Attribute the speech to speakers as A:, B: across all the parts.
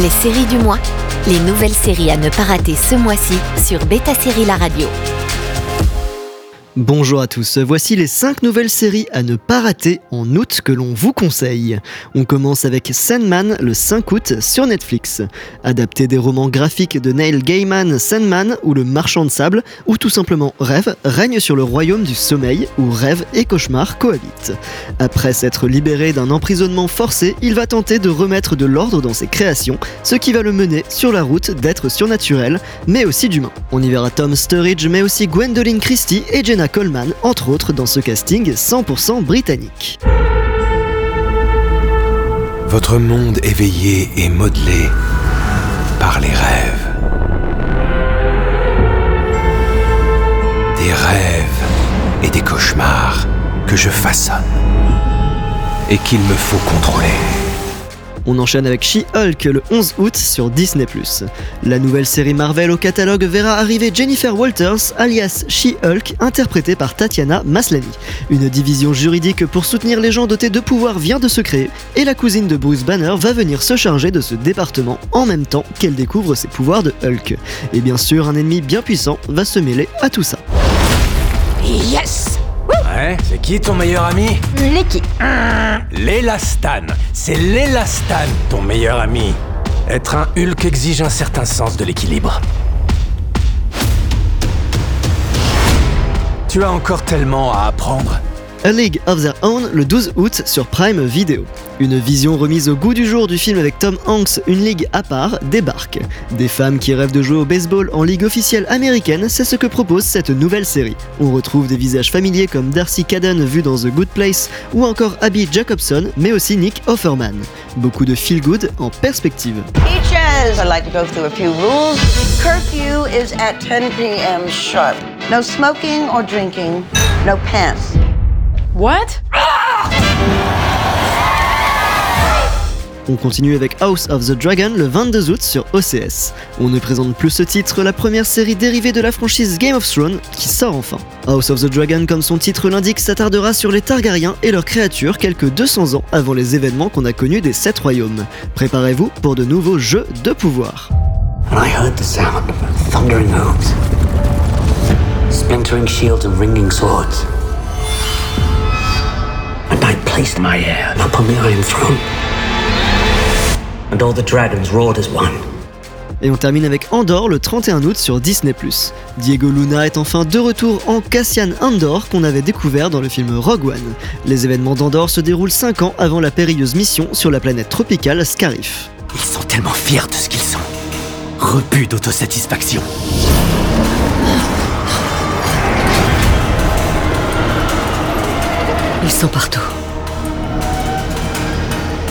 A: Les séries du mois, les nouvelles séries à ne pas rater ce mois-ci sur Beta Série La Radio.
B: Bonjour à tous, voici les 5 nouvelles séries à ne pas rater en août que l'on vous conseille. On commence avec Sandman le 5 août sur Netflix. Adapté des romans graphiques de Neil Gaiman, Sandman ou Le Marchand de Sable, ou tout simplement Rêve, règne sur le royaume du sommeil où rêve et cauchemar cohabitent. Après s'être libéré d'un emprisonnement forcé, il va tenter de remettre de l'ordre dans ses créations, ce qui va le mener sur la route d'êtres surnaturels, mais aussi d'humains. On y verra Tom Sturridge, mais aussi Gwendoline Christie et Jenna Coleman, entre autres, dans ce casting 100% britannique.
C: Votre monde éveillé est modelé par les rêves. Des rêves et des cauchemars que je façonne et qu'il me faut contrôler.
B: On enchaîne avec She-Hulk le 11 août sur Disney+. La nouvelle série Marvel au catalogue verra arriver Jennifer Walters, alias She-Hulk, interprétée par Tatiana Maslany. Une division juridique pour soutenir les gens dotés de pouvoir vient de se créer, et la cousine de Bruce Banner va venir se charger de ce département en même temps qu'elle découvre ses pouvoirs de Hulk. Et bien sûr, un ennemi bien puissant va se mêler à tout ça.
D: Yes
C: Ouais, c'est qui ton meilleur ami
D: L'équipe.
C: L'élastan. C'est l'élastan, ton meilleur ami. Être un Hulk exige un certain sens de l'équilibre. Tu as encore tellement à apprendre.
B: A League of Their Own le 12 août sur Prime Video. Une vision remise au goût du jour du film avec Tom Hanks, Une ligue à part, débarque. Des femmes qui rêvent de jouer au baseball en ligue officielle américaine, c'est ce que propose cette nouvelle série. On retrouve des visages familiers comme Darcy Cadden vu dans The Good Place ou encore Abby Jacobson, mais aussi Nick Offerman. Beaucoup de feel good en perspective.
E: Peaches! I'd like to go through a few rules. Curfew is at 10 p.m. sharp. No smoking or drinking. No pants.
D: What?
B: On continue avec House of the Dragon le 22 août sur OCS. On ne présente plus ce titre, la première série dérivée de la franchise Game of Thrones qui sort enfin. House of the Dragon, comme son titre l'indique, s'attardera sur les Targaryens et leurs créatures quelques 200 ans avant les événements qu'on a connus des Sept Royaumes. Préparez-vous pour de nouveaux jeux de pouvoir.
F: And I heard the sound of thundering hooves, splintering shields and ringing swords. I placed my hand upon the Iron Throne. And all the dragons roared as one.
B: Et on termine avec Andor le 31 août sur Disney+. Diego Luna est enfin de retour en Cassian Andor qu'on avait découvert dans le film Rogue One. Les événements d'Andor se déroulent 5 ans avant la périlleuse mission sur la planète tropicale Scarif.
F: Ils sont tellement fiers de ce qu'ils sont. Rebut d'autosatisfaction.
D: Ils sont partout.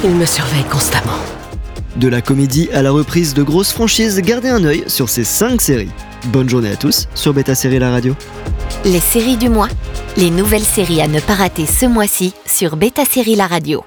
D: Ils me surveillent constamment.
B: De la comédie à la reprise de grosses franchises, gardez un œil sur ces 5 séries. Bonne journée à tous sur Beta Série La Radio.
A: Les séries du mois, les nouvelles séries à ne pas rater ce mois-ci sur Beta Série La Radio.